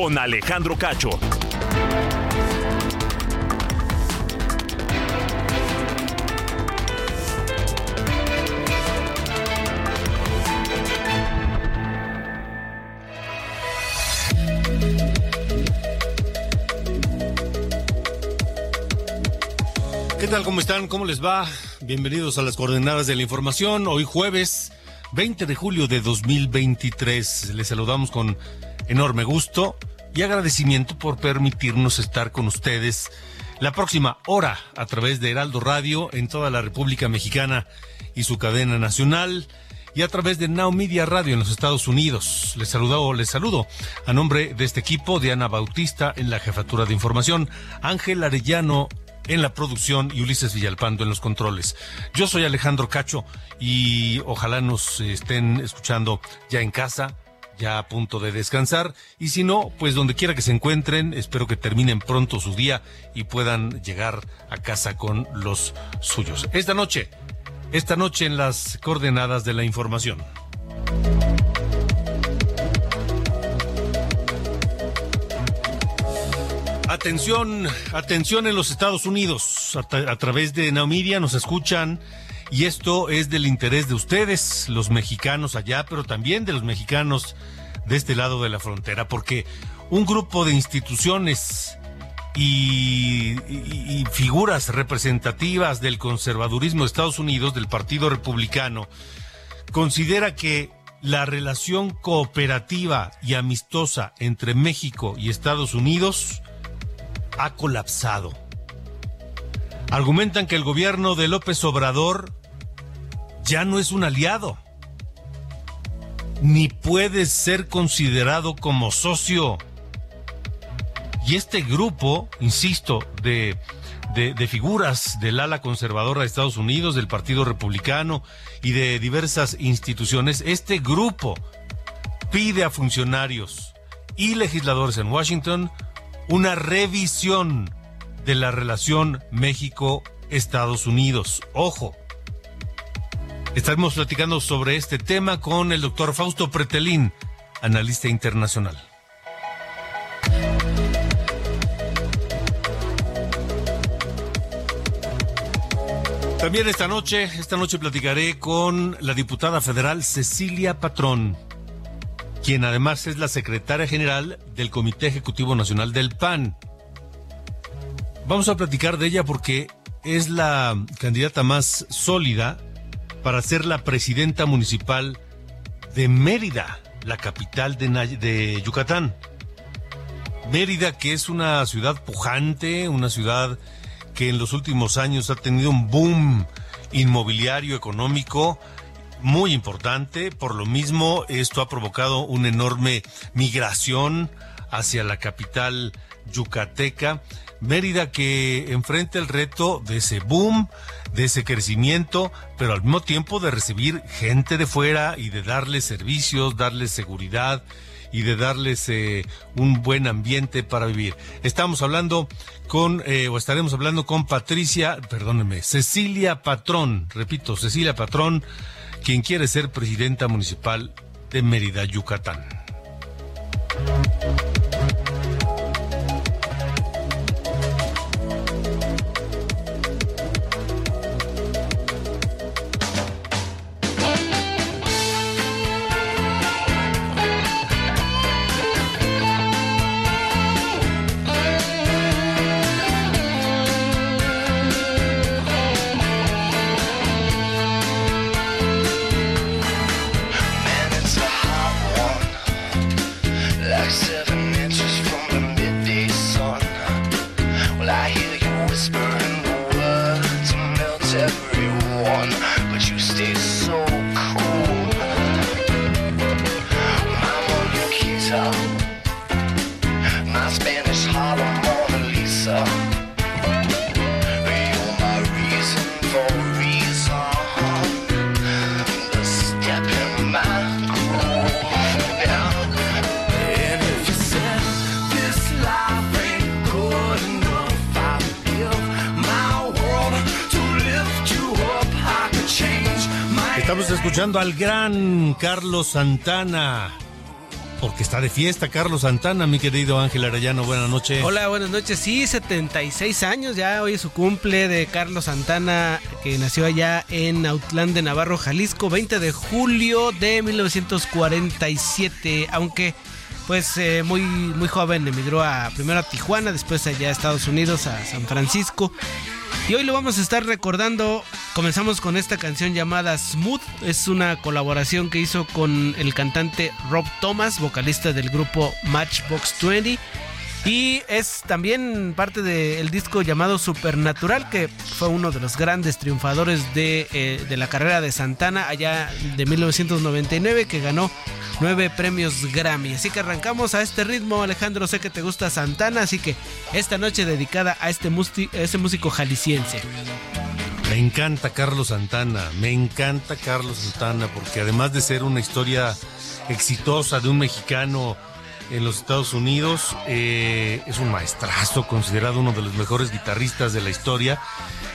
Con Alejandro Cacho. ¿Qué tal? ¿Cómo están? ¿Cómo les va? Bienvenidos a las coordenadas de la información. Hoy jueves 20 de julio de 2023. Les saludamos con enorme gusto y agradecimiento por permitirnos estar con ustedes la próxima hora a través de Heraldo Radio en toda la República Mexicana y su cadena nacional y a través de Now Media Radio en los Estados Unidos. Les saludo, les saludo a nombre de este equipo, Diana Bautista en la jefatura de información, Ángel Arellano en la producción y Ulises Villalpando en los controles. Yo soy Alejandro Cacho y ojalá nos estén escuchando ya en casa, ya a punto de descansar y si no, pues donde quiera que se encuentren, espero que terminen pronto su día y puedan llegar a casa con los suyos. Esta noche, esta noche en las coordenadas de la información. Atención, atención en los Estados Unidos. A, través de Naumidia nos escuchan y esto es del interés de ustedes, los mexicanos allá, pero también de los mexicanos de este lado de la frontera, porque un grupo de instituciones y, figuras representativas del conservadurismo de Estados Unidos, del Partido Republicano, considera que la relación cooperativa y amistosa entre México y Estados Unidos ha colapsado. Argumentan que el gobierno de López Obrador ya no es un aliado, ni puede ser considerado como socio. Y este grupo, insisto, de, de, de, figuras del ala conservadora de Estados Unidos, del Partido Republicano y de diversas instituciones, este grupo pide a funcionarios y legisladores en Washington una revisión de la relación México-Estados Unidos. Ojo, estaremos platicando sobre este tema con el doctor Fausto Pretelín, analista internacional. También esta noche, esta noche platicaré con la diputada federal Cecilia Patrón quien además es la secretaria general del Comité Ejecutivo Nacional del PAN. Vamos a platicar de ella porque es la candidata más sólida para ser la presidenta municipal de Mérida, la capital de, Yucatán. Mérida, que es una ciudad pujante, una ciudad que en los últimos años ha tenido un boom inmobiliario económico, muy importante. Por lo mismo, esto ha provocado una enorme migración hacia la capital yucateca. Mérida que enfrenta el reto de ese boom, de ese crecimiento, pero al mismo tiempo de recibir gente de fuera y de darles servicios, darles seguridad y de darles eh, un buen ambiente para vivir. Estamos hablando con, eh, o estaremos hablando con Patricia, perdónenme, Cecilia Patrón, repito, Cecilia Patrón, quien quiere ser presidenta municipal de Mérida, Yucatán. Al gran Carlos Santana. Porque está de fiesta Carlos Santana, mi querido Ángel Arellano. Buenas noches. Hola, buenas noches. Sí, 76 años ya. Hoy es su cumple de Carlos Santana, que nació allá en Autlán de Navarro, Jalisco, 20 de julio de 1947. Aunque, pues, eh, muy, muy joven emigró a, primero a Tijuana, después allá a Estados Unidos, a San Francisco. Y hoy lo vamos a estar recordando. Comenzamos con esta canción llamada Smooth. Es una colaboración que hizo con el cantante Rob Thomas, vocalista del grupo Matchbox 20. Y es también parte del disco llamado Supernatural, que fue uno de los grandes triunfadores de, eh, de la carrera de Santana allá de 1999, que ganó nueve premios Grammy. Así que arrancamos a este ritmo, Alejandro. Sé que te gusta Santana, así que esta noche dedicada a este, a este músico jalisciense. Me encanta Carlos Santana, me encanta Carlos Santana, porque además de ser una historia exitosa de un mexicano en los Estados Unidos, eh, es un maestrazo, considerado uno de los mejores guitarristas de la historia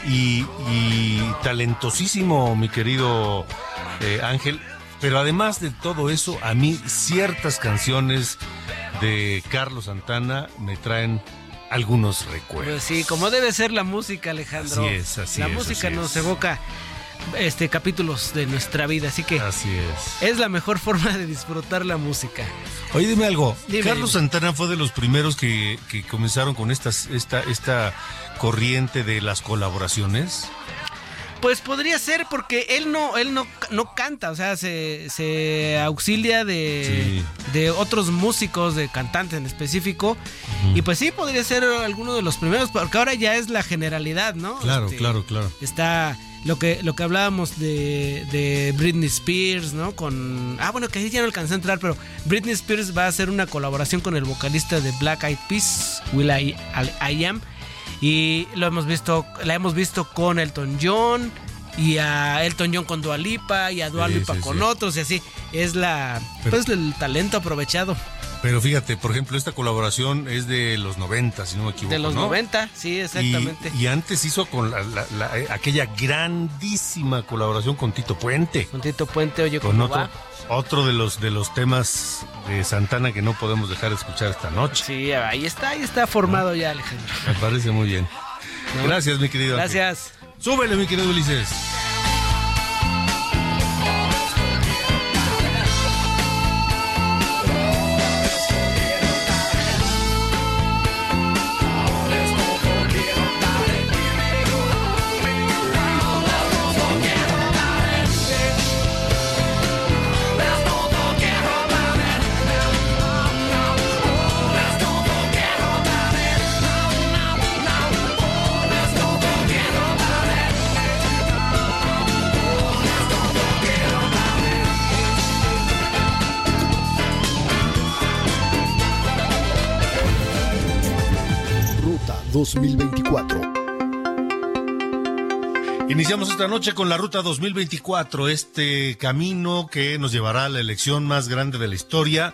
y, y talentosísimo, mi querido eh, Ángel. Pero además de todo eso, a mí ciertas canciones de Carlos Santana me traen algunos recuerdos. Pues sí, como debe ser la música, Alejandro. Así es, así la es, música así nos es. evoca este capítulos de nuestra vida, así que Así es. es la mejor forma de disfrutar la música. Oye, dime algo. Dime, Carlos dime. Santana fue de los primeros que, que comenzaron con estas, esta, esta corriente de las colaboraciones. Pues podría ser porque él no, él no, no canta, o sea, se, se auxilia de, de otros músicos, de cantantes en específico. Y pues sí, podría ser alguno de los primeros, porque ahora ya es la generalidad, ¿no? Claro, Este, claro, claro. Está lo que, lo que hablábamos de, de Britney Spears, ¿no? Con. Ah, bueno, que ahí ya no alcancé a entrar, pero Britney Spears va a hacer una colaboración con el vocalista de Black Eyed Peas, Will I, I Am. Y lo hemos visto, la hemos visto con Elton John. Y a Elton John con Dua Lipa y a Dua Sí, Lipa sí, con sí. otros y así. Es la Pero- pues el talento aprovechado Pero fíjate, por ejemplo, esta colaboración es de los 90, si no me equivoco. de los ¿no? 90, sí, exactamente. Y, y antes hizo con la- la- la- eh, aquella grandísima colaboración con Tito Puente. Con Tito Puente, oye, Con ¿cómo otro, va? otro de los de los temas de Santana que no podemos dejar de escuchar esta noche. Sí, ahí está, ahí está formado ya, Alejandro. Me parece muy bien. ¿No? Gracias, mi querido. Ángel. Gracias. Súbele, mi querido Ulises. 2024. Iniciamos esta noche con la Ruta 2024, este camino que nos llevará a la elección más grande de la historia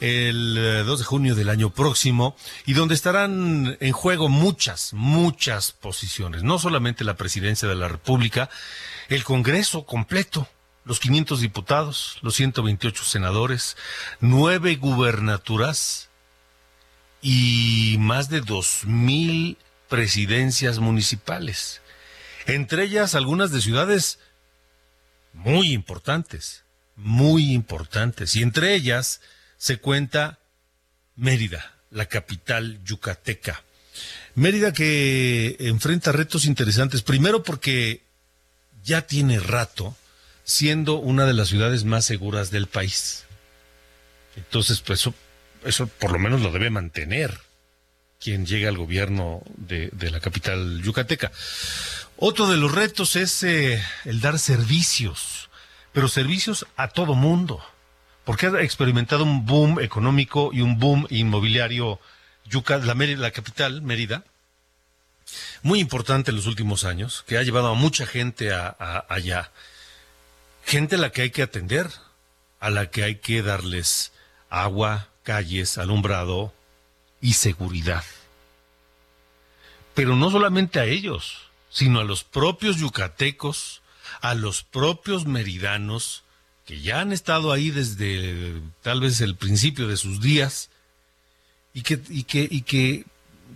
el eh, 2 de junio del año próximo y donde estarán en juego muchas, muchas posiciones, no solamente la presidencia de la República, el Congreso completo, los 500 diputados, los 128 senadores, nueve gubernaturas y más de 2.000 presidencias municipales entre ellas algunas de ciudades muy importantes, muy importantes, y entre ellas se cuenta Mérida, la capital yucateca. Mérida que enfrenta retos interesantes, primero porque ya tiene rato siendo una de las ciudades más seguras del país. Entonces, pues eso, por lo menos lo debe mantener quien llega al gobierno de, de la capital yucateca. Otro de los retos es eh, el dar servicios, pero servicios a todo mundo, porque ha experimentado un boom económico y un boom inmobiliario la, la capital, Mérida, muy importante en los últimos años, que ha llevado a mucha gente allá. Gente a la que hay que atender, a la que hay que darles agua, calles, alumbrado y seguridad. Pero no solamente a ellos, sino a los propios yucatecos, a los propios meridanos, que ya han estado ahí desde tal vez el principio de sus días y que, y que, y que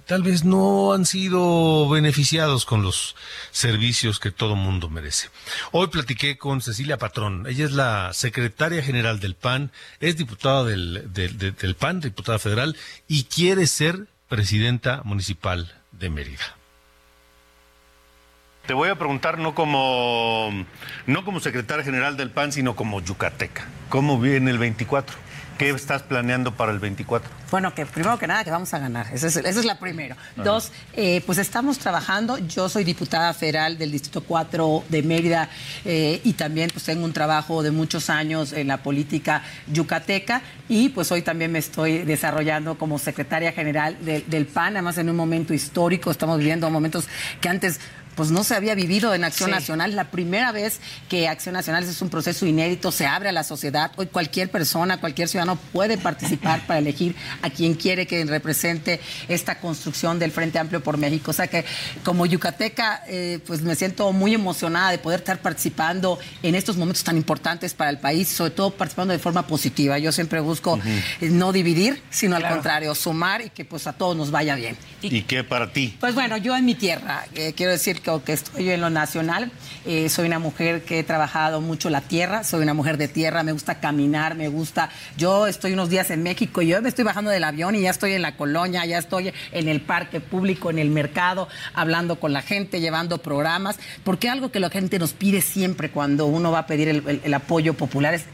tal vez no han sido beneficiados con los servicios que todo mundo merece. Hoy platiqué con Cecilia Patrón. Ella es la secretaria general del PAN, es diputada del, del, del- PAN, diputada federal, y quiere ser presidenta municipal de Mérida. Te voy a preguntar no como no como secretaria general del PAN, sino como yucateca. ¿Cómo viene el 24? ¿Qué estás planeando para el 24? Bueno, que primero que nada que vamos a ganar, esa es, esa es la primera. Dos, eh, pues estamos trabajando, yo soy diputada federal del Distrito 4 de Mérida eh, y también pues tengo un trabajo de muchos años en la política yucateca. Y pues hoy también me estoy desarrollando como secretaria general del PAN, además en un momento histórico, estamos viviendo momentos que antes pues no se había vivido en Acción Sí. Nacional. La primera vez que Acción Nacional es un proceso inédito, se abre a la sociedad. Hoy cualquier persona, cualquier ciudadano puede participar para elegir a quien quiere que represente esta construcción del Frente Amplio por México. O sea que como yucateca, eh, pues me siento muy emocionada de poder estar participando en estos momentos tan importantes para el país, sobre todo participando de forma positiva. Yo siempre busco eh, no dividir, sino al contrario, sumar y que pues a todos nos vaya bien. ¿Y qué para ti? Pues bueno, yo en mi tierra, eh, quiero decir que aunque estoy en lo nacional, eh, soy una mujer que he trabajado mucho la tierra, soy una mujer de tierra, me gusta caminar, me gusta. Yo estoy unos días en México y yo me estoy bajando del avión y ya estoy en la colonia, ya estoy en el parque público, en el mercado, hablando con la gente, llevando programas, porque algo que la gente nos pide siempre cuando uno va a pedir el- el apoyo popular es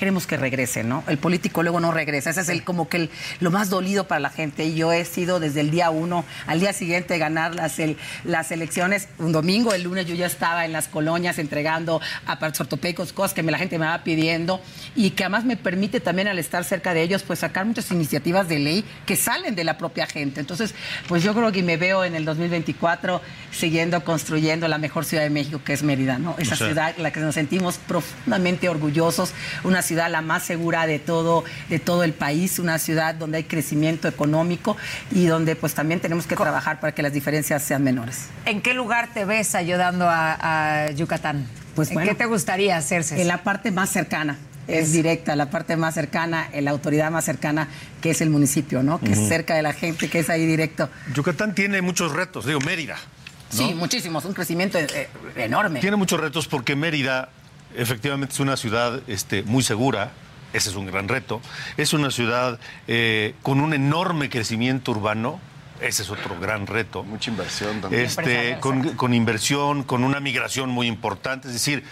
queremos que regrese, ¿no? El político luego no regresa. Ese es el, como que el- lo más dolido para la gente. Y yo he sido desde el día uno al día siguiente ganar las, el- las elecciones, un domingo, el lunes yo ya estaba en las colonias entregando aparatos ortopédicos, cosas que me- la gente me va pidiendo y que además me permite también al estar cerca de ellos, pues sacar muchas iniciativas de ley que salen de la propia gente. Entonces, pues yo creo que me veo en el 2024 siguiendo construyendo la mejor ciudad de México, que es Mérida, ¿no? Esa O sea- ciudad en la que nos sentimos profundamente orgullosos, una ciudad la más segura de todo, de todo el país, una ciudad donde hay crecimiento económico y donde pues también tenemos que trabajar para que las diferencias sean menores. ¿En qué lugar te ves ayudando a, a Yucatán? Pues ¿En bueno, qué te gustaría hacerse? En la parte más cercana. Es directa, la parte más cercana, la autoridad más cercana, que es el municipio, ¿no? Que es cerca de la gente, que es ahí directo. Yucatán tiene muchos retos, digo, Mérida. ¿no? Sí, muchísimos, un crecimiento eh, enorme. Tiene muchos retos porque Mérida efectivamente es una ciudad este, muy segura, ese es un gran reto. Es una ciudad eh, con un enorme crecimiento urbano, ese es otro gran reto. Mucha inversión también. Este, con, con inversión, con una migración muy importante. Es decir,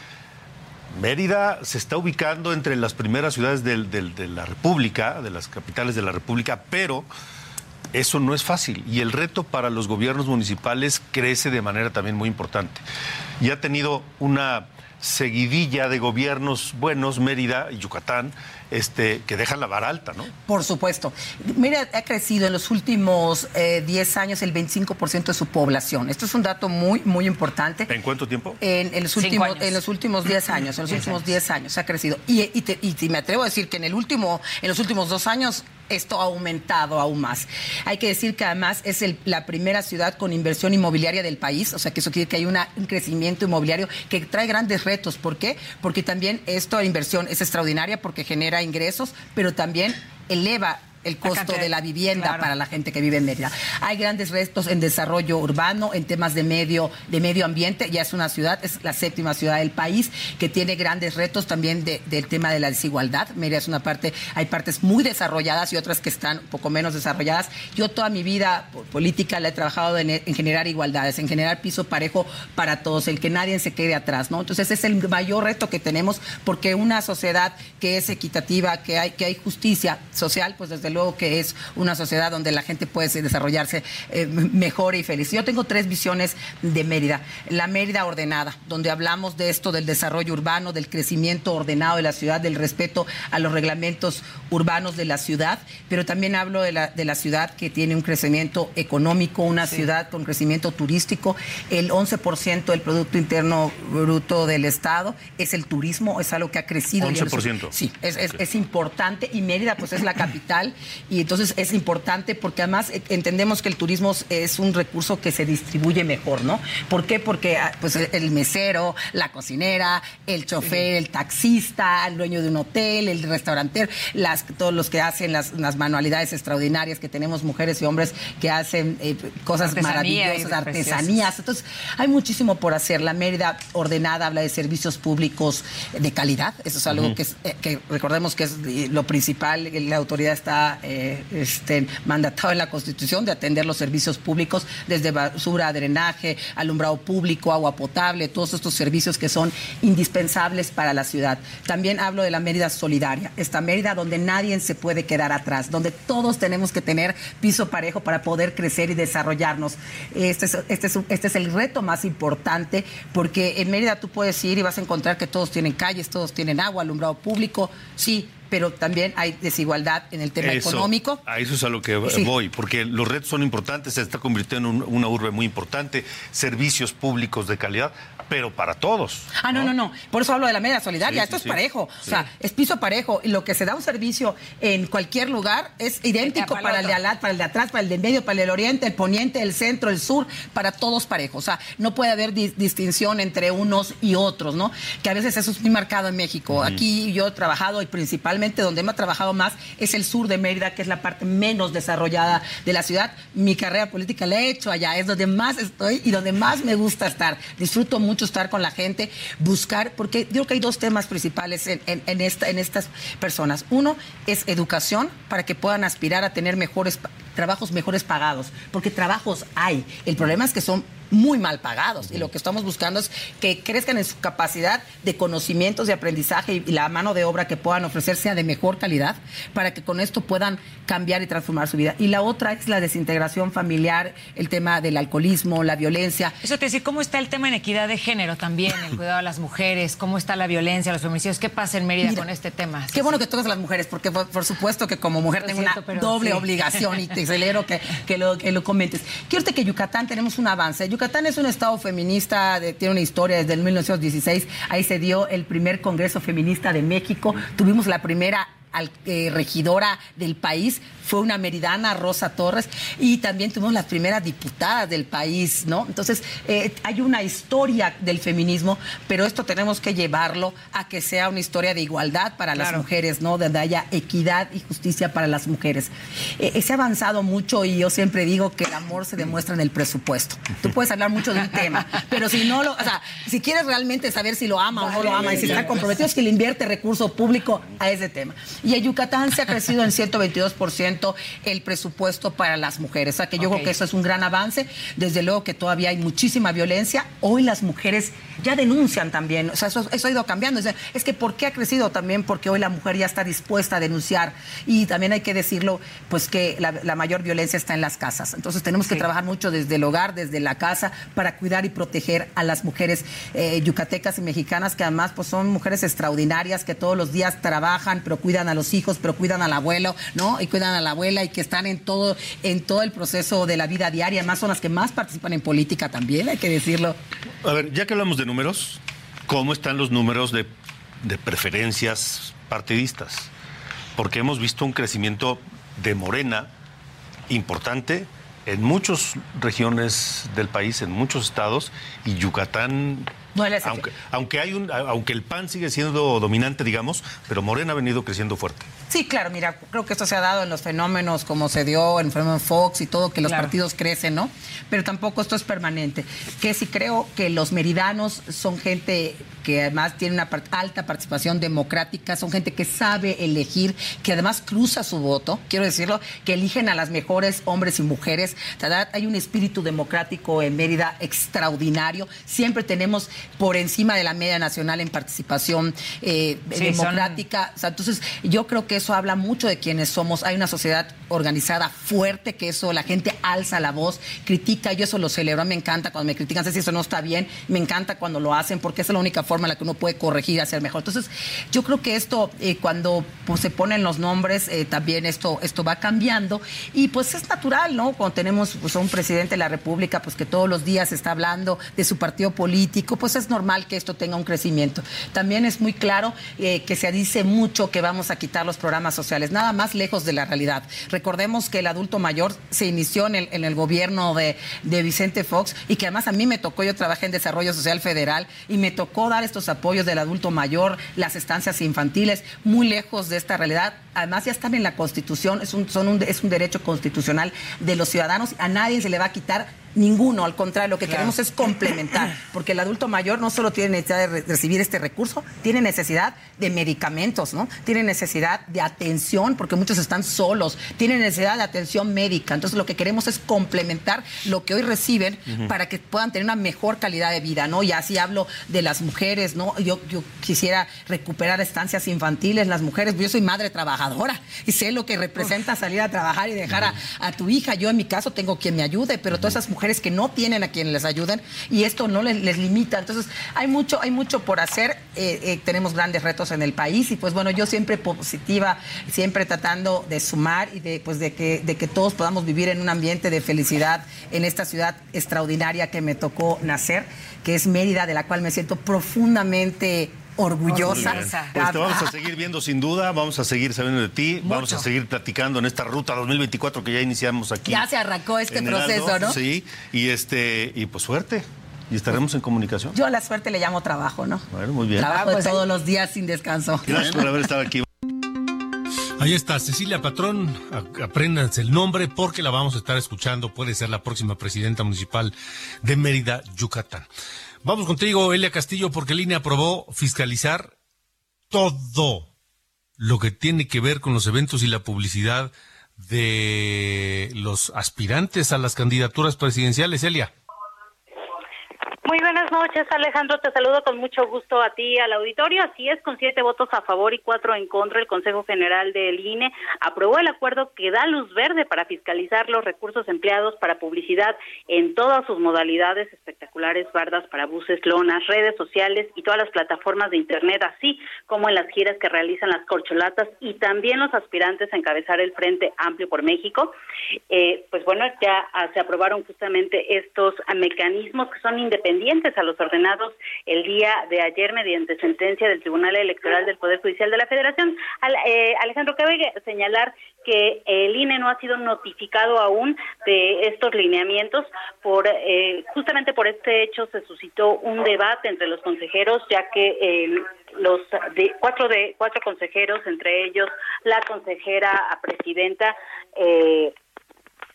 Mérida se está ubicando entre las primeras ciudades del- del- de la República, de las capitales de la República, pero eso no es fácil y el reto para los gobiernos municipales crece de manera también muy importante. Y ha tenido una seguidilla de gobiernos buenos, Mérida y Yucatán, este, que dejan la vara alta, ¿no? Por supuesto. Mira, ha crecido en los últimos eh, 10 años el 25% de su población. Esto es un dato muy, muy importante. ¿En cuánto tiempo? En, en los últimos, años. en los últimos 10 años, en los últimos 10 años ha crecido. Y, y, te- y te- me atrevo a decir que en el último, en los últimos dos años esto ha aumentado aún más. Hay que decir que además es el- la primera ciudad con inversión inmobiliaria del país, o sea que eso quiere que hay un crecimiento inmobiliario que trae grandes retos. ¿Por qué? Porque también esta inversión es extraordinaria porque genera ingresos, pero también eleva el costo cantidad- de la vivienda claro. para la gente que vive en Mérida. Hay grandes retos en desarrollo urbano, en temas de medio, de medio ambiente. Ya es una ciudad, es la séptima ciudad del país, que tiene grandes retos también de- del tema de la desigualdad. Mérida es una parte, hay partes muy desarrolladas y otras que están un poco menos desarrolladas. Yo toda mi vida po- política la he trabajado en, en generar igualdades, en generar piso parejo para todos, el que nadie se quede atrás, ¿no? Entonces ese es el mayor reto que tenemos, porque una sociedad que es equitativa, que hay, que hay justicia social, pues desde luego luego que es una sociedad donde la gente puede desarrollarse eh, mejor y feliz. Yo tengo tres visiones de Mérida. La Mérida ordenada, donde hablamos de esto del desarrollo urbano, del crecimiento ordenado de la ciudad, del respeto a los reglamentos urbanos de la ciudad, pero también hablo de la, de la ciudad que tiene un crecimiento económico, una ciudad con crecimiento turístico. El 11% del Producto Interno Bruto del Estado es el turismo, es algo que ha crecido. y en los- 11%. Sí, es, es- es importante y Mérida pues es la capital y entonces es importante porque además eh, entendemos que el turismo es un recurso que se distribuye mejor, ¿no? ¿Por qué? Porque ah, pues el, mesero, la cocinera, el chofer, el taxista, el dueño de un hotel, el restaurantero, las, todos los que hacen las, las manualidades extraordinarias que tenemos mujeres y hombres que hacen eh, cosas Artesanía maravillosas, artesanías. Entonces, hay muchísimo por hacer. La Mérida ordenada habla de servicios públicos de calidad. Eso es algo que, es, eh, que recordemos que es lo principal. La autoridad está eh, este, mandatada en la Constitución de atender los servicios públicos, desde basura, drenaje, alumbrado público, agua potable, todos estos servicios que son indispensables para la ciudad. También hablo de la Mérida solidaria, esta Mérida donde nadie se puede quedar atrás, donde todos tenemos que tener piso parejo para poder crecer y desarrollarnos. Este es, este es, este es el reto más importante porque en Mérida tú puedes ir y vas a encontrar que todos tienen calles, todos tienen agua, alumbrado público, sí, pero también hay desigualdad en el tema Eso, económico. A eso es a lo que Sí. voy, porque los retos son importantes, se está convirtiendo en un- una urbe muy importante, servicios públicos de calidad, pero para todos. Ah, no, no, no. Por eso hablo de la media solidaria. Sí, Esto sí, es sí. parejo. Sí. O sea, es piso parejo. Y lo que se da un servicio en cualquier lugar es idéntico Para el para el de otro. al- para el de atrás, para el de en medio, para el oriente, el poniente, el centro, el sur, para todos parejos. O sea, no puede haber dis- distinción entre unos y otros, ¿no? Que a veces eso es muy marcado en México. Aquí yo he trabajado y principalmente donde me ha trabajado más es el sur de Mérida, que es la parte menos desarrollada de la ciudad. Mi carrera política la he hecho allá, es donde más estoy y donde más me gusta estar. Disfruto mucho estar con la gente, buscar, porque yo creo que hay dos temas principales en, en- en esta, en estas personas. Uno es educación para que puedan aspirar a tener mejores trabajos mejores pagados, porque trabajos hay. El problema es que son muy mal pagados y lo que estamos buscando es que crezcan en su capacidad de conocimientos, de aprendizaje y, la mano de obra que puedan ofrecer sea de mejor calidad para que con esto puedan cambiar y transformar su vida. Y la otra es la desintegración familiar, el tema del alcoholismo, la violencia. Eso te decía, ¿cómo está el tema en equidad de género también, el cuidado de las mujeres? ¿Cómo está la violencia, los feminicidios? ¿Qué pasa en Mérida Mira, con este tema? Qué bueno que tocas a las mujeres, porque por, por supuesto que como mujer tengo una doble sí. obligación y te celebro que, que, lo, que lo comentes. Quiero que Yucatán tenemos un avance. Yucatán es un estado feminista, tiene una historia desde el 1916. Ahí se dio el primer Congreso Feminista de México. Tuvimos la primera al- eh, regidora del país fue una meridana, Rosa Torres, y también tuvimos las primeras diputadas del país, ¿no? Entonces, eh, hay una historia del feminismo, pero esto tenemos que llevarlo a que sea una historia de igualdad para las mujeres, ¿no? Donde haya equidad y justicia para las mujeres. Eh, eh, se ha avanzado mucho y yo siempre digo que el amor se demuestra en el presupuesto. Tú puedes hablar mucho de un tema, pero si no lo, o sea, si quieres realmente saber si lo ama o no lo ama y si está comprometido, es que le invierte recurso público a ese tema. Y en Yucatán se ha crecido en 122% el presupuesto para las mujeres. O sea, que yo creo que eso es un gran avance. Desde luego que todavía hay muchísima violencia. Hoy las mujeres ya denuncian también. O sea, eso, eso ha ido cambiando. Es, que ¿por qué ha crecido también? Porque hoy la mujer ya está dispuesta a denunciar. Y también hay que decirlo, pues que la, la mayor violencia está en las casas. Entonces tenemos que trabajar mucho desde el hogar, desde la casa, para cuidar y proteger a las mujeres eh, yucatecas y mexicanas, que además pues son mujeres extraordinarias, que todos los días trabajan, pero cuidan a los hijos, pero cuidan al abuelo, ¿no? Y cuidan a la abuela y que están en todo, en todo el proceso de la vida diaria. Además son las que más participan en política también, hay que decirlo. A ver, ya que hablamos de números, ¿cómo están los números de, de preferencias partidistas? Porque hemos visto un crecimiento de Morena importante en muchas regiones del país, en muchos estados, y Yucatán, No es la excepción. aunque, aunque, hay un, aunque el PAN sigue siendo dominante, digamos, pero Morena ha venido creciendo fuerte. Sí, claro, mira, creo que esto se ha dado en los fenómenos como se dio en el fenómeno Fox y todo, que los Claro. partidos crecen, ¿no? Pero tampoco esto es permanente. Que sí creo que los meridanos son gente que además tiene una alta participación democrática, son gente que sabe elegir, que además cruza su voto, quiero decirlo, que eligen a las mejores hombres y mujeres. Hay un espíritu democrático en Mérida extraordinario. Siempre tenemos por encima de la media nacional en participación eh, Sí, son- democrática. O sea, entonces, yo creo que eso habla mucho de quienes somos. Hay una sociedad organizada fuerte, que eso la gente alza la voz, critica, yo eso lo celebro, me encanta cuando me critican, sé si eso no está bien, me encanta cuando lo hacen, porque esa es la única forma en la que uno puede corregir hacer mejor. Entonces, yo creo que esto, eh, cuando pues, se ponen los nombres, eh, también esto, esto va cambiando, y pues es natural, ¿no? Cuando tenemos pues, un presidente de la República, pues que todos los días está hablando de su partido político, pues es normal que esto tenga un crecimiento. También es muy claro eh, que se dice mucho que vamos a quitar los programas sociales, nada más lejos de la realidad. Recordemos que el adulto mayor se inició en el, en el gobierno de, de Vicente Fox y que además a mí me tocó, yo trabajé en Desarrollo Social Federal y me tocó dar estos apoyos del adulto mayor, las estancias infantiles, muy lejos de esta realidad. Además ya están en la Constitución, es un, son un, es un derecho constitucional de los ciudadanos, a nadie se le va a quitar Ninguno, al contrario, lo que queremos es complementar, porque el adulto mayor no solo tiene necesidad de re- recibir este recurso, tiene necesidad de medicamentos, ¿no? Tiene necesidad de atención, porque muchos están solos, tiene necesidad de atención médica. Entonces, lo que queremos es complementar lo que hoy reciben para que puedan tener una mejor calidad de vida, ¿no? Y así hablo de las mujeres, ¿no? Yo, yo quisiera recuperar estancias infantiles, las mujeres, yo soy madre trabajadora y sé lo que representa salir a trabajar y dejar a, a tu hija. Yo en mi caso tengo quien me ayude, pero todas esas mujeres que no tienen a quien les ayuden y esto no les, les limita. Entonces, hay mucho, hay mucho por hacer. Eh, eh, tenemos grandes retos en el país y pues bueno, yo siempre positiva, siempre tratando de sumar y de pues de que, de que todos podamos vivir en un ambiente de felicidad en esta ciudad extraordinaria que me tocó nacer, que es Mérida, de la cual me siento profundamente orgullosa. Pues te vamos a seguir viendo sin duda, vamos a seguir sabiendo de ti, vamos a seguir platicando en esta ruta 2024 que ya iniciamos aquí. Ya se arrancó este Heraldo. proceso, ¿no? Sí, y este y pues suerte. Y estaremos en comunicación. Yo a la suerte le llamo trabajo, ¿no? Bueno, muy bien. Trabajo de todos los días sin descanso. Gracias por haber estado aquí. Ahí está, Cecilia Patrón, apréndanse el nombre porque la vamos a estar escuchando, puede ser la próxima presidenta municipal de Mérida, Yucatán. Vamos contigo, Elia Castillo, porque el INE aprobó fiscalizar todo lo que tiene que ver con los eventos y la publicidad de los aspirantes a las candidaturas presidenciales, Elia. Muy buenas noches, Alejandro. Te saludo con mucho gusto a ti, al auditorio. Así es, con siete votos a favor y cuatro en contra, el Consejo General del INE aprobó el acuerdo que da luz verde para fiscalizar los recursos empleados para publicidad en todas sus modalidades espectaculares, bardas para buses, lonas, redes sociales y todas las plataformas de Internet, así como en las giras que realizan las corcholatas y también los aspirantes a encabezar el Frente Amplio por México. Eh, pues bueno, ya se aprobaron justamente estos mecanismos que son independientes a los ordenados el día de ayer mediante sentencia del Tribunal Electoral del Poder Judicial de la Federación. Al- eh, Alejandro, cabe señalar que el INE no ha sido notificado aún de estos lineamientos. Por eh, justamente por este hecho se suscitó un debate entre los consejeros, ya que eh, los de cuatro de cuatro consejeros, entre ellos la consejera presidenta. Eh,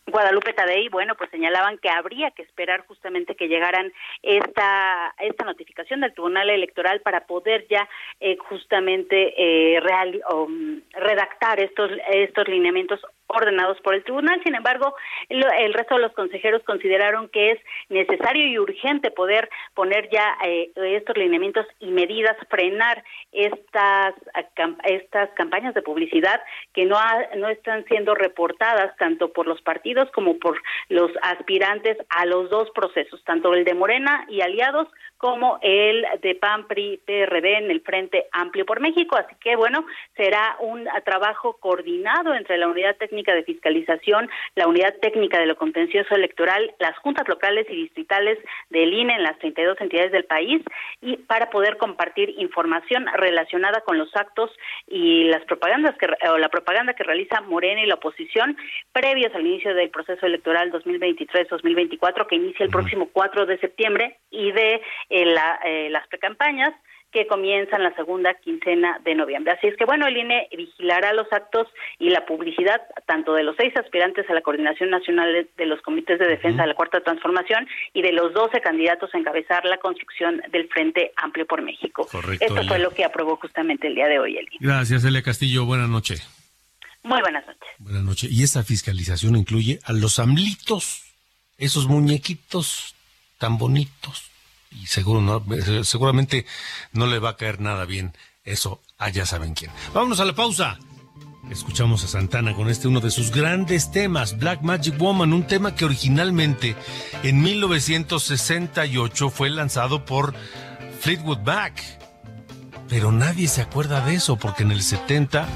Guadalupe Tadei, bueno, pues señalaban que habría que esperar justamente que llegaran esta esta notificación del Tribunal Electoral para poder ya eh, justamente eh, mm, redactar estos estos lineamientos ordenados por el tribunal. Sin embargo, el, resto de los consejeros consideraron que es necesario y urgente poder poner ya eh, estos lineamientos y medidas, frenar estas estas campañas de publicidad que no ha- no están siendo reportadas tanto por los partidos como por los aspirantes a los dos procesos, tanto el de Morena y aliados como el de PAN, PRI, PRD en el Frente Amplio por México. Así que, bueno, será un trabajo coordinado entre la Unidad Técnica de Fiscalización, la Unidad Técnica de lo Contencioso Electoral, las juntas locales y distritales del INE en las 32 entidades del país y para poder compartir información relacionada con los actos y las propagandas que o la propaganda que realiza Morena y la oposición previos al inicio del proceso electoral 2023-2024 que inicia el próximo 4 de septiembre y de eh, la- eh, las precampañas que comienzan la segunda quincena de noviembre. Así es que bueno, el INE vigilará los actos y la publicidad tanto de los seis aspirantes a la Coordinación Nacional de, los Comités de Defensa de la Cuarta Transformación y de los 12 candidatos a encabezar la construcción del Frente Amplio por México. Correcto, Esto fue lo que aprobó justamente el día de hoy el INE. Gracias, Elia Castillo. Buenas noches. Muy buenas noches. Buenas noches. Y esa fiscalización incluye a los amlitos, esos muñequitos tan bonitos. Y seguro no, seguramente no le va a caer nada bien eso a ya saben quién. Vámonos a la pausa. Escuchamos a Santana con este uno de sus grandes temas, Black Magic Woman, un tema que originalmente en 1968 fue lanzado por Fleetwood Mac. Pero nadie se acuerda de eso porque en el 70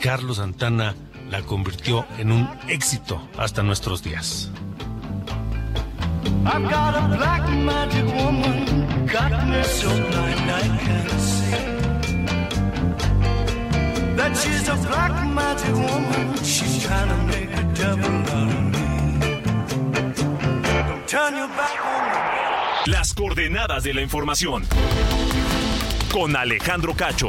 Carlos Santana la convirtió en un éxito hasta nuestros días. I've got a black magic woman, got me so blind I can't see. That she's a black magic woman, she's trying to make a devil out of me. Don't turn your back on me. Las coordenadas de la información. Con Alejandro Cacho.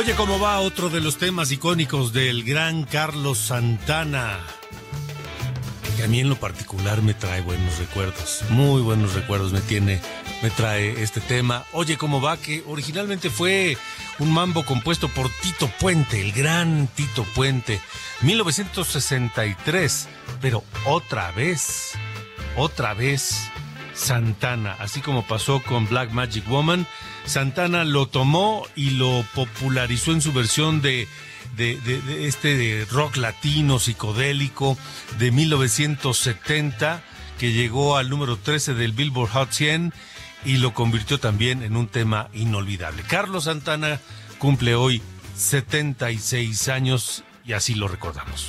Oye, ¿cómo va otro de los temas icónicos del gran Carlos Santana? Que a mí en lo particular me trae buenos recuerdos, muy buenos recuerdos me tiene, me trae este tema. Oye, ¿cómo va? Que originalmente fue un mambo compuesto por Tito Puente, el gran Tito Puente, 1963, pero otra vez, otra vez Santana, así como pasó con Black Magic Woman, Santana lo tomó y lo popularizó en su versión de, este rock latino psicodélico de 1970 que llegó al número 13 del Billboard Hot 100 y lo convirtió también en un tema inolvidable. Carlos Santana cumple hoy 76 años y así lo recordamos.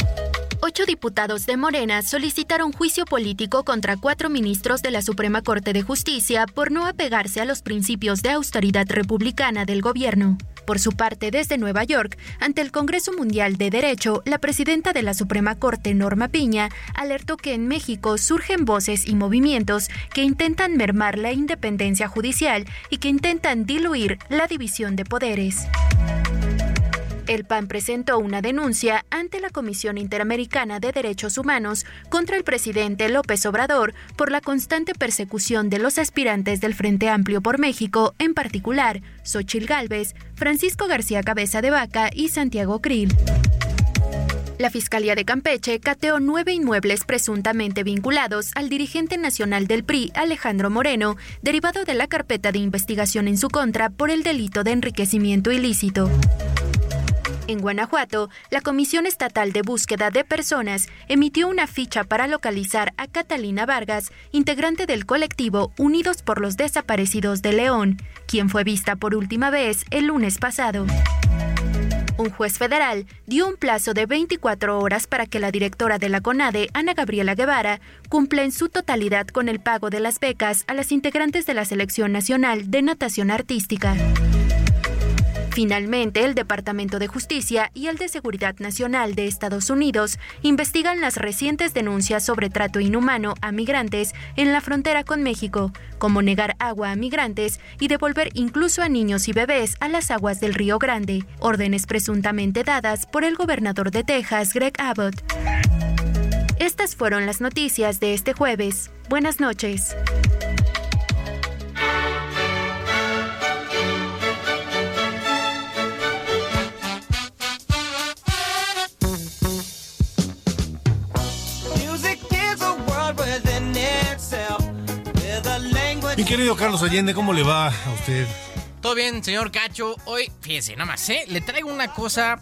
Ocho diputados de Morena solicitaron juicio político contra cuatro ministros de la Suprema Corte de Justicia por no apegarse a los principios de austeridad republicana del gobierno. Por su parte, desde Nueva York, ante el Congreso Mundial de Derecho, la presidenta de la Suprema Corte, Norma Piña, alertó que en México surgen voces y movimientos que intentan mermar la independencia judicial y que intentan diluir la división de poderes. El PAN presentó una denuncia ante la Comisión Interamericana de Derechos Humanos contra el presidente López Obrador por la constante persecución de los aspirantes del Frente Amplio por México, en particular Xochil Gálvez, Francisco García Cabeza de Vaca y Santiago Krill. La Fiscalía de Campeche cateó nueve inmuebles presuntamente vinculados al dirigente nacional del PRI, Alejandro Moreno, derivado de la carpeta de investigación en su contra por el delito de enriquecimiento ilícito. En Guanajuato, la Comisión Estatal de Búsqueda de Personas emitió una ficha para localizar a Catalina Vargas, integrante del colectivo Unidos por los Desaparecidos de León, quien fue vista por última vez el lunes pasado. Un juez federal dio un plazo de 24 horas para que la directora de la CONADE, Ana Gabriela Guevara, cumpla en su totalidad con el pago de las becas a las integrantes de la Selección Nacional de Natación Artística. Finalmente, el Departamento de Justicia y el de Seguridad Nacional de Estados Unidos investigan las recientes denuncias sobre trato inhumano a migrantes en la frontera con México, como negar agua a migrantes y devolver incluso a niños y bebés a las aguas del Río Grande, órdenes presuntamente dadas por el gobernador de Texas, Greg Abbott. Estas fueron las noticias de este jueves. Buenas noches. Mi querido Carlos Allende, ¿cómo le va a usted? Todo bien, señor Cacho. Hoy, fíjese, nada más, ¿eh? Le traigo una cosa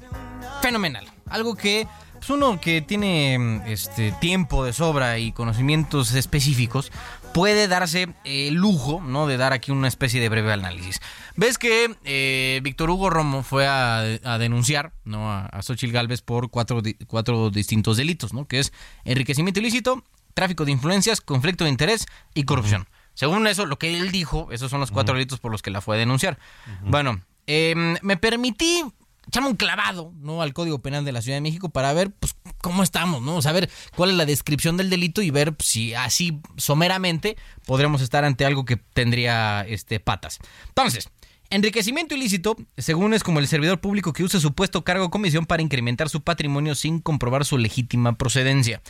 fenomenal. Algo que, pues uno que tiene este tiempo de sobra y conocimientos específicos, puede darse el lujo, ¿no? De dar aquí una especie de breve análisis. Ves que eh, Víctor Hugo Romo fue a, denunciar, ¿no? A, a Xochitl Galvez por cuatro, cuatro distintos delitos, ¿no? Que es enriquecimiento ilícito, tráfico de influencias, conflicto de interés y corrupción. Según eso, lo que él dijo, esos son los cuatro delitos por los que la fue a denunciar. Bueno, em, me permití echarme un clavado, ¿no? Al Código Penal de la Ciudad de México para ver, pues, cómo estamos, ¿no? Saber cuál es la descripción del delito y ver si así someramente podremos estar ante algo que tendría, este, patas. Entonces, Enriquecimiento ilícito, según es como el servidor público que usa su puesto cargo o comisión para incrementar su patrimonio sin comprobar su legítima procedencia.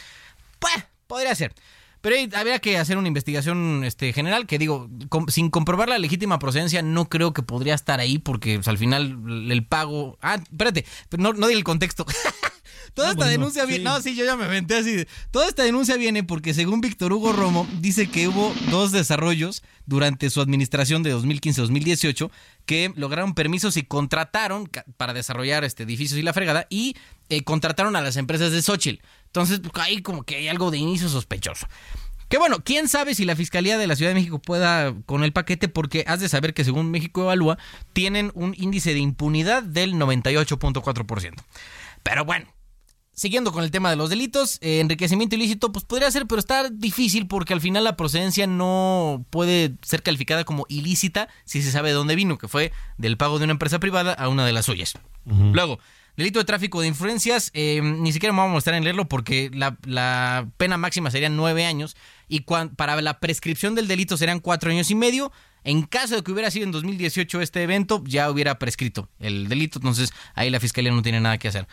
Pues, podría ser. Pero ahí habría que hacer una investigación este, general que digo, com- sin comprobar la legítima procedencia no creo que podría estar ahí porque pues, al final el pago... Ah, espérate, pero no, no di el contexto. Toda No, esta bueno, denuncia sí. viene... No, sí, yo ya me aventé así. de- Toda esta denuncia viene porque según Víctor Hugo Romo dice que hubo dos desarrollos durante su administración de 2015-2018 que lograron permisos y contrataron para desarrollar este edificios y la fregada y eh, contrataron a las empresas de Xochitl. Entonces, pues, ahí como que hay algo de inicio sospechoso. Que bueno, quién sabe si la Fiscalía de la Ciudad de México pueda con el paquete, porque has de saber que según México Evalúa, tienen un índice de impunidad del 98.4%. Pero bueno, siguiendo con el tema de los delitos, eh, enriquecimiento ilícito, pues podría ser, pero está difícil porque al final la procedencia no puede ser calificada como ilícita si se sabe de dónde vino, que fue del pago de una empresa privada a una de las suyas. Luego, delito de tráfico de influencias, eh, ni siquiera me vamos a mostrar en leerlo porque la, pena máxima sería nueve años y para la prescripción del delito serían cuatro años y medio. En caso de que hubiera sido en 2018 este evento, ya hubiera prescrito el delito, entonces ahí la fiscalía no tiene nada que hacer.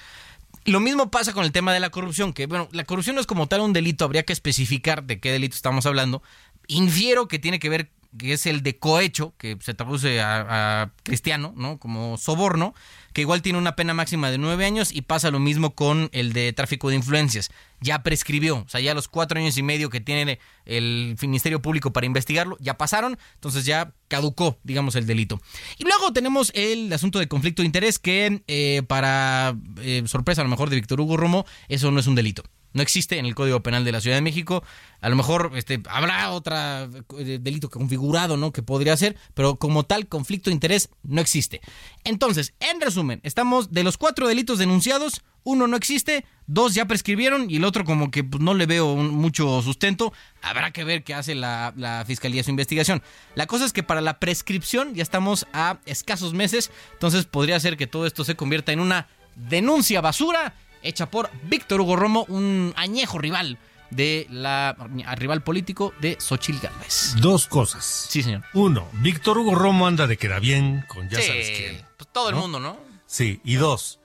Lo mismo pasa con el tema de la corrupción, que bueno, la corrupción no es como tal un delito, habría que especificar de qué delito estamos hablando. Infiero que tiene que ver, que es el de cohecho, que se traduce a, cristiano, ¿no? Como soborno, que igual tiene una pena máxima de nueve años y pasa lo mismo con el de tráfico de influencias. Ya prescribió, o sea, ya los cuatro años y medio que tiene el Ministerio Público para investigarlo, ya pasaron, entonces ya caducó, digamos, el delito. Y luego tenemos el asunto de conflicto de interés, que eh, para eh, sorpresa a lo mejor de Víctor Hugo Romo, eso no es un delito. No existe en el Código Penal de la Ciudad de México. A lo mejor este, habrá otra eh, delito configurado, ¿no? Que podría ser, pero como tal, conflicto de interés no existe. Entonces, en resumen, estamos de los cuatro delitos denunciados, uno no existe, dos ya prescribieron y el otro como que pues, no le veo mucho sustento. Habrá que ver qué hace la, la fiscalía su investigación. La cosa es que para la prescripción ya estamos a escasos meses, entonces podría ser que todo esto se convierta en una denuncia basura hecha por Víctor Hugo Romo, un añejo rival de la rival político de Xochitl Gálvez. Dos cosas. Sí, señor. Uno, Víctor Hugo Romo anda de queda bien con ya Sí, sabes quién. pues todo el mundo, ¿no? Sí, y dos,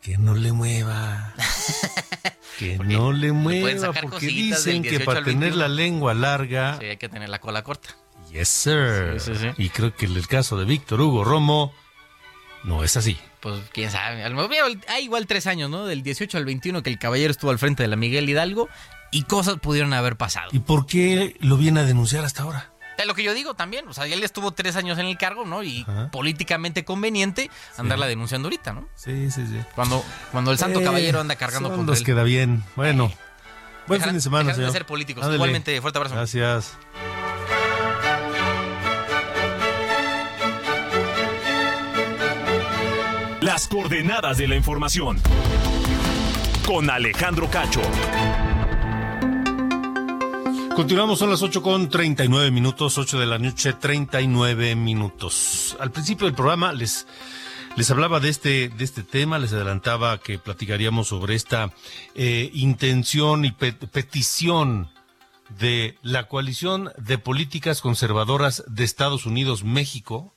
que no le mueva. que no le mueva, porque dicen que 18 para tener 21. la lengua larga. Sí, hay que tener la cola corta. Yes, sir. Sí, sí, sí. Y creo que en el caso de Víctor Hugo Romo no es así. Pues quién sabe. A lo mejor hay igual tres años, ¿no? Del 18 al 21 que el caballero estuvo al frente de la Miguel Hidalgo y cosas pudieron haber pasado. ¿Y por qué lo viene a denunciar hasta ahora? Lo que yo digo también. O sea, él estuvo tres años en el cargo, ¿no? Y políticamente conveniente andarla denunciando ahorita, ¿no? Sí, sí, sí. Cuando, cuando el santo Eh, caballero anda cargando los él. queda bien. Bueno, buen Dejarán- fin de semana, dejarán de señor. ser políticos. Igualmente, fuerte abrazo. Gracias. Las coordenadas de la información. Con Alejandro Cacho. Continuamos, son las 8 con 39 minutos, 8 de la noche, 39 minutos. Al principio del programa les, les hablaba de este, de este tema, les adelantaba que platicaríamos sobre esta eh, intención y pe- petición de la coalición de políticas conservadoras de Estados Unidos, México,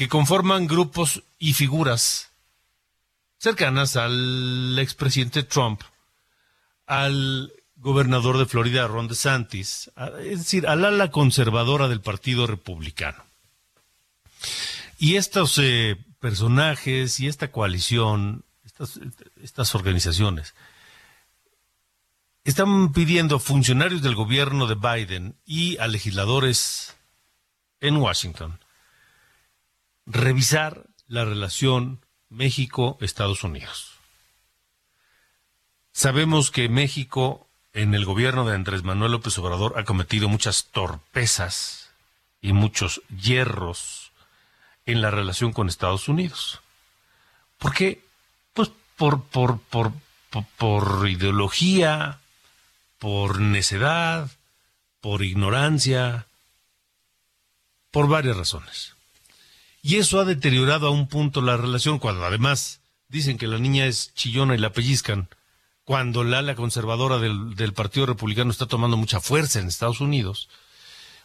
que conforman grupos y figuras cercanas al expresidente Trump, al gobernador de Florida, Ron DeSantis, es decir, al ala conservadora del Partido Republicano. Y estos eh, personajes y esta coalición, estas, estas organizaciones, están pidiendo a funcionarios del gobierno de Biden y a legisladores en Washington revisar la relación México-Estados Unidos. Sabemos que México, en el gobierno de Andrés Manuel López Obrador, ha cometido muchas torpezas y muchos hierros en la relación con Estados Unidos. ¿Por qué? Pues por, por, por, por, por ideología, por necedad, por ignorancia, por varias razones. Y eso ha deteriorado a un punto la relación, cuando además dicen que la niña es chillona y la pellizcan, cuando la ala conservadora del, del Partido Republicano está tomando mucha fuerza en Estados Unidos,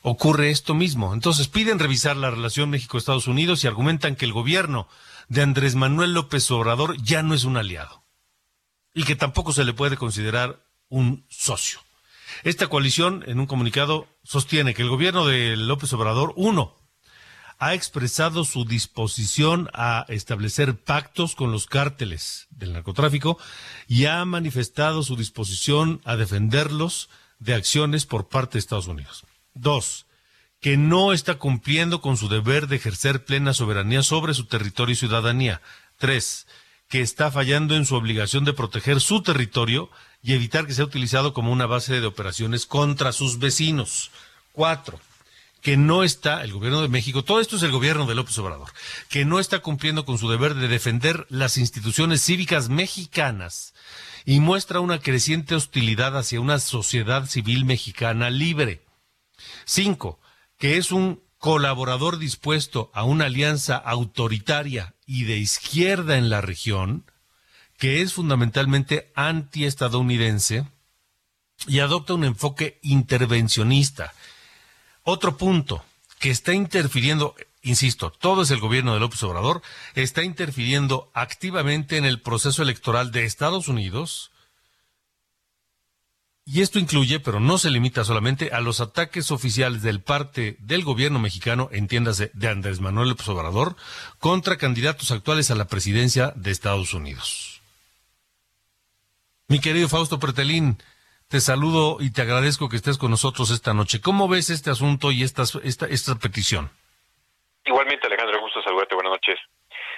ocurre esto mismo. Entonces piden revisar la relación México-Estados Unidos y argumentan que el gobierno de Andrés Manuel López Obrador ya no es un aliado y que tampoco se le puede considerar un socio. Esta coalición, en un comunicado, sostiene que el gobierno de López Obrador, uno, ha expresado su disposición a establecer pactos con los cárteles del narcotráfico y ha manifestado su disposición a defenderlos de acciones por parte de Estados Unidos. Dos, que no está cumpliendo con su deber de ejercer plena soberanía sobre su territorio y ciudadanía. Tres, que está fallando en su obligación de proteger su territorio y evitar que sea utilizado como una base de operaciones contra sus vecinos. Cuatro, que no está, el gobierno de México, todo esto es el gobierno de López Obrador, que no está cumpliendo con su deber de defender las instituciones cívicas mexicanas y muestra una creciente hostilidad hacia una sociedad civil mexicana libre. Cinco, que es un colaborador dispuesto a una alianza autoritaria y de izquierda en la región, que es fundamentalmente antiestadounidense y adopta un enfoque intervencionista. Otro punto, que está interfiriendo, insisto, todo es el gobierno de López Obrador, está interfiriendo activamente en el proceso electoral de Estados Unidos. Y esto incluye, pero no se limita solamente a los ataques oficiales del parte del gobierno mexicano, entiéndase, de Andrés Manuel López Obrador, contra candidatos actuales a la presidencia de Estados Unidos. Mi querido Fausto Pretelín, te saludo y te agradezco que estés con nosotros esta noche. ¿Cómo ves este asunto y esta, esta, esta petición? Igualmente, Alejandro, gusto saludarte. Buenas noches.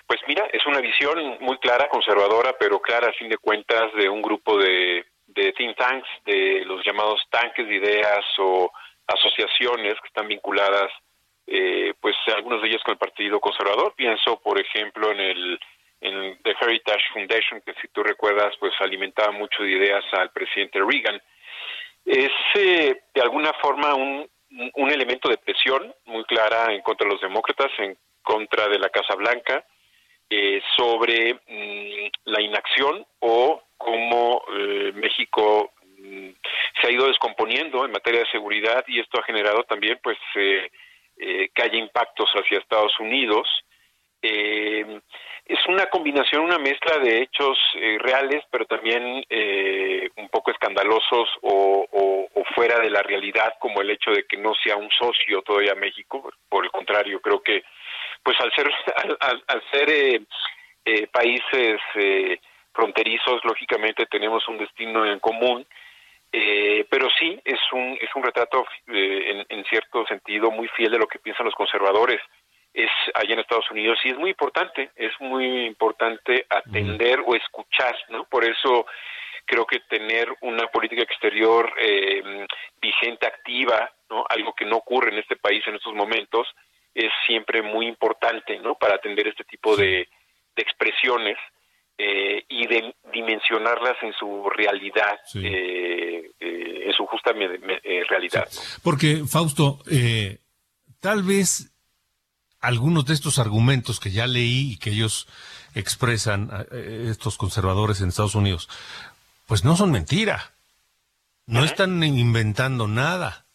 Pues mira, es una visión muy clara, conservadora, pero clara a fin de cuentas de un grupo de, de think tanks, de los llamados tanques de ideas o asociaciones que están vinculadas, eh, pues algunos de ellos con el Partido Conservador. Pienso, por ejemplo, en el en The Heritage Foundation, que si tú recuerdas, pues alimentaba mucho de ideas al presidente Reagan. Es eh, de alguna forma un, un elemento de presión muy clara en contra de los demócratas, en contra de la Casa Blanca, eh, sobre mm, la inacción o cómo eh, México mm, se ha ido descomponiendo en materia de seguridad y esto ha generado también pues eh, eh, que haya impactos hacia Estados Unidos. Eh, es una combinación, una mezcla de hechos eh, reales, pero también eh, un poco escandalosos o, fuera de la realidad, como el hecho de que no sea un socio todavía México. Por el contrario, creo que, pues al ser, al, al- ser eh, eh, países eh, fronterizos, lógicamente tenemos un destino en común. Eh, pero sí es un es un retrato en, en cierto sentido muy fiel de lo que piensan los conservadores es allá en Estados Unidos y es muy importante es muy importante atender o escuchar no por eso creo que tener una política exterior eh, vigente activa no algo que no ocurre en este país en estos momentos es siempre muy importante no para atender este tipo de, de expresiones eh, y de dimensionarlas en su realidad, eh, eh, en su justa me- me- eh, realidad. Porque, Fausto, eh, tal vez algunos de estos argumentos que ya leí y que ellos expresan, eh, estos conservadores en Estados Unidos, pues no son mentira. No están inventando nada.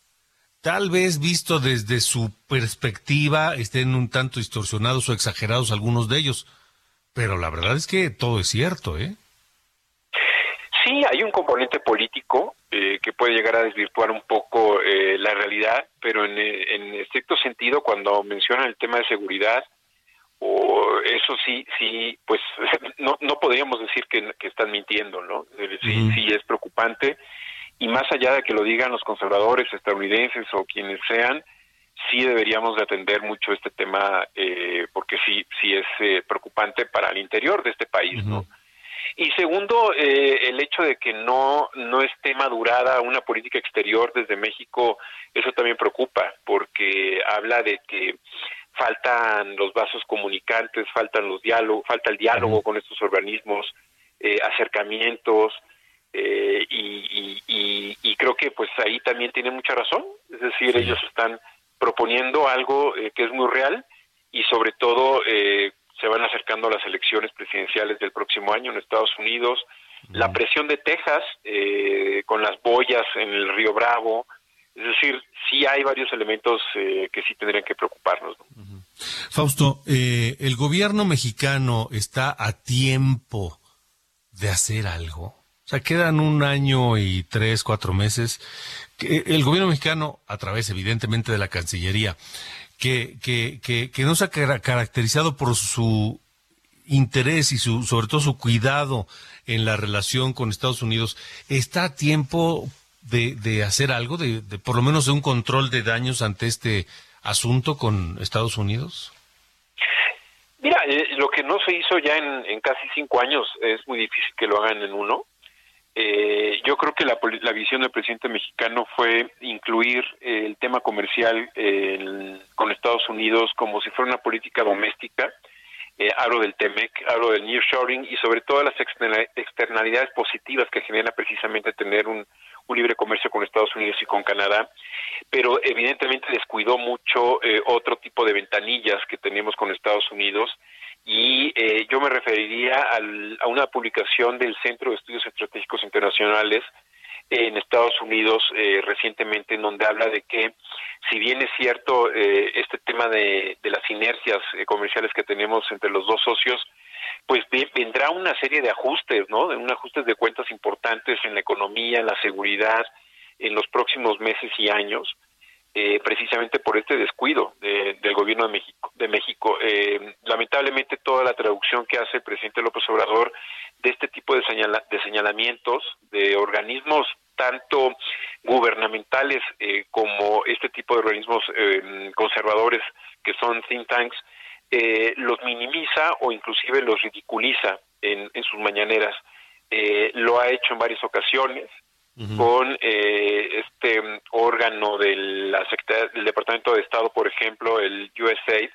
Tal vez visto desde su perspectiva estén un tanto distorsionados o exagerados algunos de ellos. Pero la verdad es que todo es cierto, ¿eh? Sí, hay un componente político eh, que puede llegar a desvirtuar un poco eh, la realidad, pero en, eh, en estricto sentido, cuando mencionan el tema de seguridad, o eso sí, sí, pues no, no podríamos decir que, que están mintiendo, ¿no? Sí, sí es preocupante y más allá de que lo digan los conservadores estadounidenses o quienes sean, sí deberíamos de atender mucho este tema eh, porque sí, sí es eh, preocupante para el interior de este país, ¿no? Y segundo, eh, el hecho de que no, no esté madurada una política exterior desde México, eso también preocupa, porque habla de que faltan los vasos comunicantes, faltan los diálogos, falta el diálogo con estos organismos, eh, acercamientos, eh, y, y- y- y creo que pues ahí también tiene mucha razón, es decir, ellos están proponiendo algo eh, que es muy real y sobre todo eh, se van acercando las elecciones presidenciales del próximo año en Estados Unidos, la presión de Texas eh, con las boyas en el río Bravo, es decir, sí hay varios elementos eh, que sí tendrían que preocuparnos. ¿no? Fausto, eh, ¿el gobierno mexicano está a tiempo de hacer algo? O sea, quedan un año y tres, cuatro meses. Que el gobierno mexicano, a través evidentemente de la Cancillería, que, que, que, que no se ha cara- caracterizado por su interés y su, sobre todo su cuidado en la relación con Estados Unidos, ¿está a tiempo de, de hacer algo, de, de por lo menos de un control de daños ante este asunto con Estados Unidos? Mira, eh, lo que no se hizo ya en casi cinco años es muy difícil que lo hagan en uno. Eh, yo creo que la, la visión del presidente mexicano fue incluir eh, el tema comercial eh, con Estados Unidos como si fuera una política doméstica. Eh, hablo del TEMEC, hablo del nearshoring y sobre todo las externa- externalidades positivas que genera precisamente tener un, un libre comercio con Estados Unidos y con Canadá, pero evidentemente descuidó mucho eh, otro tipo de ventanillas que tenemos con Estados Unidos y eh, yo me referiría al- a una publicación del Centro de Estudios Estratégicos Internacionales en Estados Unidos eh, recientemente en donde habla de que si bien es cierto eh, este tema de, las inercias eh, comerciales que tenemos entre los dos socios, pues ve- vendrá una serie de ajustes, ¿no? De un ajustes de cuentas importantes en la economía, en la seguridad, en los próximos meses y años, eh, precisamente por este descuido de- del gobierno de México. De México. Eh, lamentablemente toda la traducción que hace el presidente López Obrador de este tipo de, señala- de señalamientos de organismos tanto gubernamentales eh, como este tipo de organismos eh, conservadores que son think tanks, eh, los minimiza o inclusive los ridiculiza en, en sus mañaneras. Eh, lo ha hecho en varias ocasiones con eh, este órgano de la Secretaría- del Departamento de Estado, por ejemplo, el USAID,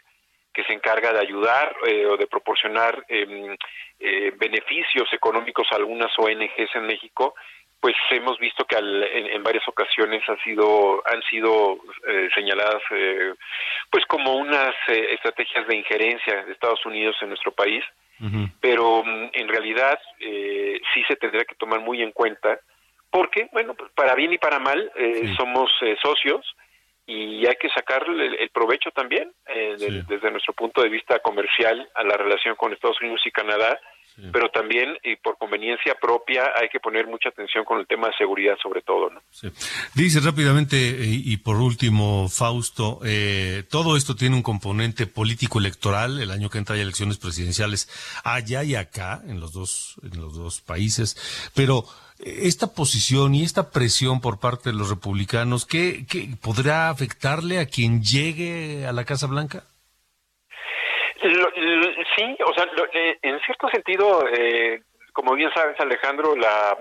que se encarga de ayudar eh, o de proporcionar em, eh, beneficios económicos a algunas ONGs en México, pues hemos visto que al- en, en varias ocasiones ha sido, han sido eh, señaladas eh, pues como unas eh, estrategias de injerencia de Estados Unidos en nuestro país, pero mm, en realidad eh, sí se tendría que tomar muy en cuenta porque, bueno, pues, para bien y para mal eh, somos eh, socios y hay que sacarle el, el provecho también eh, del- desde nuestro punto de vista comercial a la relación con Estados Unidos y Canadá, pero también y por conveniencia propia hay que poner mucha atención con el tema de seguridad sobre todo, ¿no? Dice rápidamente, eh, y por último, Fausto, eh, todo esto tiene un componente político electoral. El año que entra hay elecciones presidenciales allá y acá, en los dos, en los dos países. Pero esta posición y esta presión por parte de los republicanos, ¿qué, podrá afectarle a quien llegue a la Casa Blanca? Sí, o sea, eh, en cierto sentido, eh, como bien sabes, Alejandro, la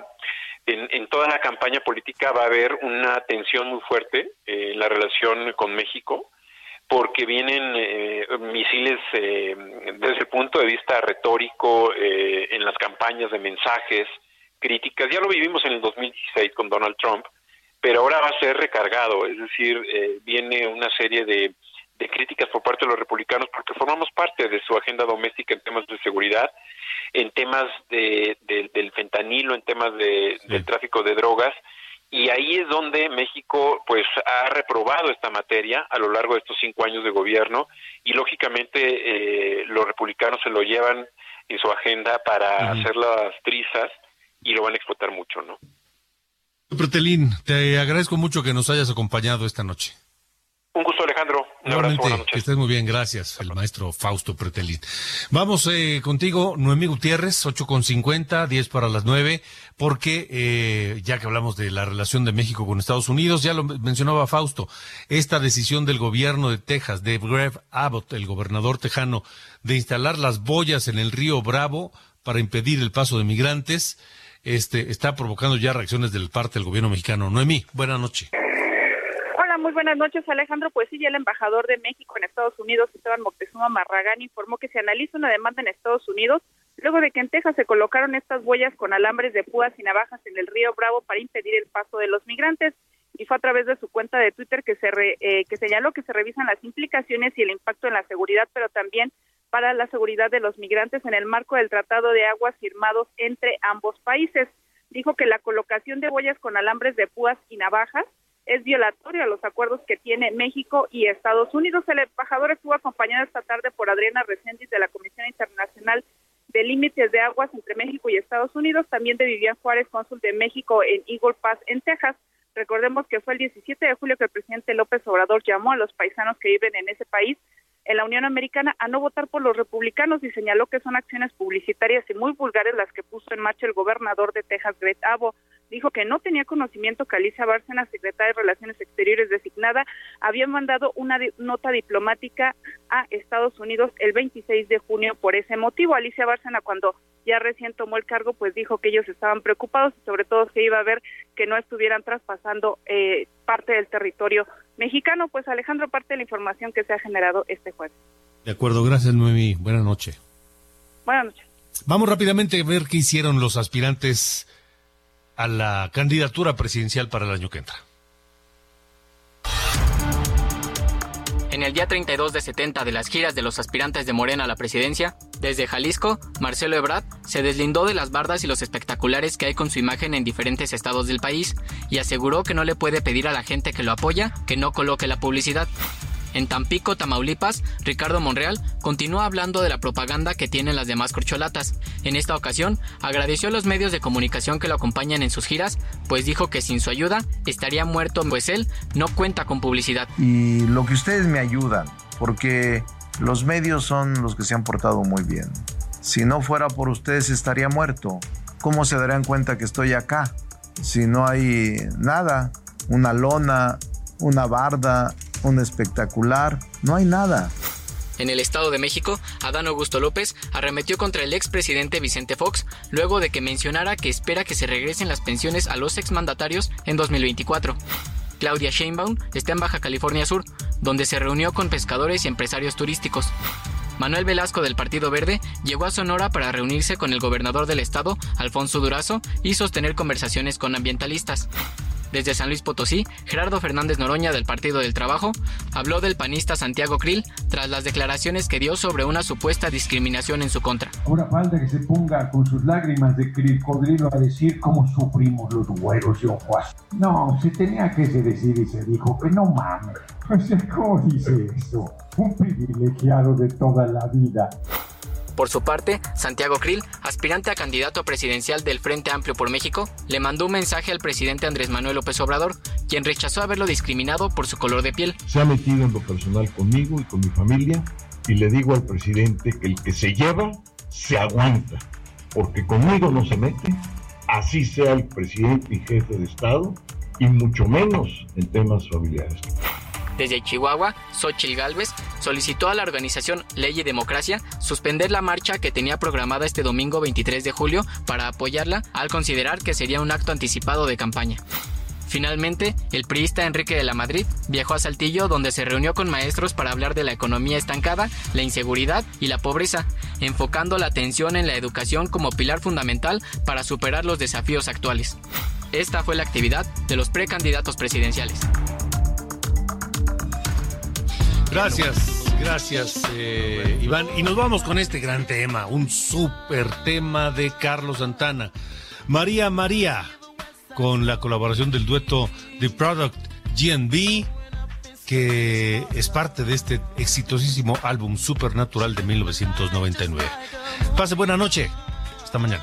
en, en toda la campaña política va a haber una tensión muy fuerte eh, en la relación con México, porque vienen eh, misiles eh, desde el punto de vista retórico eh, en las campañas de mensajes, críticas. Ya lo vivimos en el 2016 con Donald Trump, pero ahora va a ser recargado, es decir, eh, viene una serie de, de críticas por parte de los republicanos porque formamos parte de su agenda doméstica en temas de seguridad, en temas de, de- del fentanilo, en temas de, del tráfico de drogas, y ahí es donde México pues ha reprobado esta materia a lo largo de estos cinco años de gobierno y lógicamente eh, los republicanos se lo llevan en su agenda para hacer las trizas y lo van a explotar mucho, ¿no? Pretelín, te agradezco mucho que nos hayas acompañado esta noche. Un gusto, Alejandro. Un abrazo, Igualmente, buenas noches. que estés muy bien, gracias, el maestro Fausto Pretelín. Vamos eh, contigo, Noemí Gutiérrez, 8 con 50, 10 para las 9, porque eh, ya que hablamos de la relación de México con Estados Unidos, ya lo mencionaba Fausto, esta decisión del gobierno de Texas, de Greg Abbott, el gobernador tejano, de instalar las boyas en el río Bravo para impedir el paso de migrantes, este, está provocando ya reacciones del parte del gobierno mexicano. Noemí, buena noche. Hola, muy buenas noches, Alejandro. Pues sí, ya el embajador de México en Estados Unidos, Esteban Moctezuma Marragán, informó que se analiza una demanda en Estados Unidos luego de que en Texas se colocaron estas huellas con alambres de púas y navajas en el río Bravo para impedir el paso de los migrantes. Y fue a través de su cuenta de Twitter que se re- eh, que señaló que se revisan las implicaciones y el impacto en la seguridad, pero también para la seguridad de los migrantes en el marco del Tratado de Aguas firmados entre ambos países. Dijo que la colocación de boyas con alambres de púas y navajas es violatorio a los acuerdos que tiene México y Estados Unidos. El embajador estuvo acompañado esta tarde por Adriana Reséndiz de la Comisión Internacional de Límites de Aguas entre México y Estados Unidos, también de Vivian Juárez, cónsul de México en Eagle Pass, en Texas. Recordemos que fue el 17 de julio que el presidente López Obrador llamó a los paisanos que viven en ese país en la Unión Americana a no votar por los republicanos y señaló que son acciones publicitarias y muy vulgares las que puso en marcha el gobernador de Texas, Greg Abbott. Dijo que no tenía conocimiento que Alicia Bárcena, secretaria de Relaciones Exteriores designada, había mandado una nota diplomática a Estados Unidos el 26 de junio por ese motivo. Alicia Bárcena, cuando ya recién tomó el cargo, pues dijo que ellos estaban preocupados y sobre todo que iba a ver que no estuvieran traspasando eh, parte del territorio mexicano. Pues Alejandro, parte de la información que se ha generado este jueves. De acuerdo, gracias Noemí, buena noche. Buenas noches. Vamos rápidamente a ver qué hicieron los aspirantes a la candidatura presidencial para el año que entra. En el día 32 de 70 de las giras de los aspirantes de Morena a la presidencia, desde Jalisco, Marcelo Ebrard se deslindó de las bardas y los espectaculares que hay con su imagen en diferentes estados del país y aseguró que no le puede pedir a la gente que lo apoya que no coloque la publicidad. En Tampico, Tamaulipas, Ricardo Monreal continúa hablando de la propaganda que tienen las demás corcholatas. En esta ocasión, agradeció a los medios de comunicación que lo acompañan en sus giras, pues dijo que sin su ayuda estaría muerto, pues él no cuenta con publicidad. y lo que ustedes me ayudan, porque los medios son los que se han portado muy bien. Si no fuera por ustedes estaría muerto. ¿Cómo se darán cuenta que estoy acá? Si no hay nada, una lona, una barda, un espectacular, no hay nada. En el Estado de México, Adán Augusto López arremetió contra el expresidente Vicente Fox luego de que mencionara que espera que se regresen las pensiones a los exmandatarios en 2024. Claudia Sheinbaum está en Baja California Sur, donde se reunió con pescadores y empresarios turísticos. Manuel Velasco del Partido Verde llegó a Sonora para reunirse con el gobernador del estado, Alfonso Durazo, y sostener conversaciones con ambientalistas. Desde San Luis Potosí, Gerardo Fernández Noroña del Partido del Trabajo habló del panista Santiago Krill tras las declaraciones que dio sobre una supuesta discriminación en su contra. Ahora falta que se ponga con sus lágrimas de crocodrilo a decir cómo sufrimos los güeros de ojos. No, se tenía que decir y se dijo que no mames. O sea, ¿cómo dice eso? Un privilegiado de toda la vida. Por su parte, Santiago Krill, aspirante a candidato presidencial del Frente Amplio por México, le mandó un mensaje al presidente Andrés Manuel López Obrador, quien rechazó haberlo discriminado por su color de piel. Se ha metido en lo personal conmigo y con mi familia y le digo al presidente que el que se lleva, se aguanta, porque conmigo no se mete, así sea el presidente y jefe de Estado, y mucho menos en temas familiares. Desde Chihuahua, Xochitl Gálvez solicitó a la organización Ley y Democracia suspender la marcha que tenía programada este domingo 23 de julio para apoyarla al considerar que sería un acto anticipado de campaña. Finalmente, el priista Enrique de la Madrid viajó a Saltillo donde se reunió con maestros para hablar de la economía estancada, la inseguridad y la pobreza, enfocando la atención en la educación como pilar fundamental para superar los desafíos actuales. Esta fue la actividad de los precandidatos presidenciales. Gracias, gracias eh, Iván. Y nos vamos con este gran tema, un súper tema de Carlos Santana. María María, con la colaboración del dueto The Product GNB, que es parte de este exitosísimo álbum Supernatural de 1999. Pase buena noche. Hasta mañana.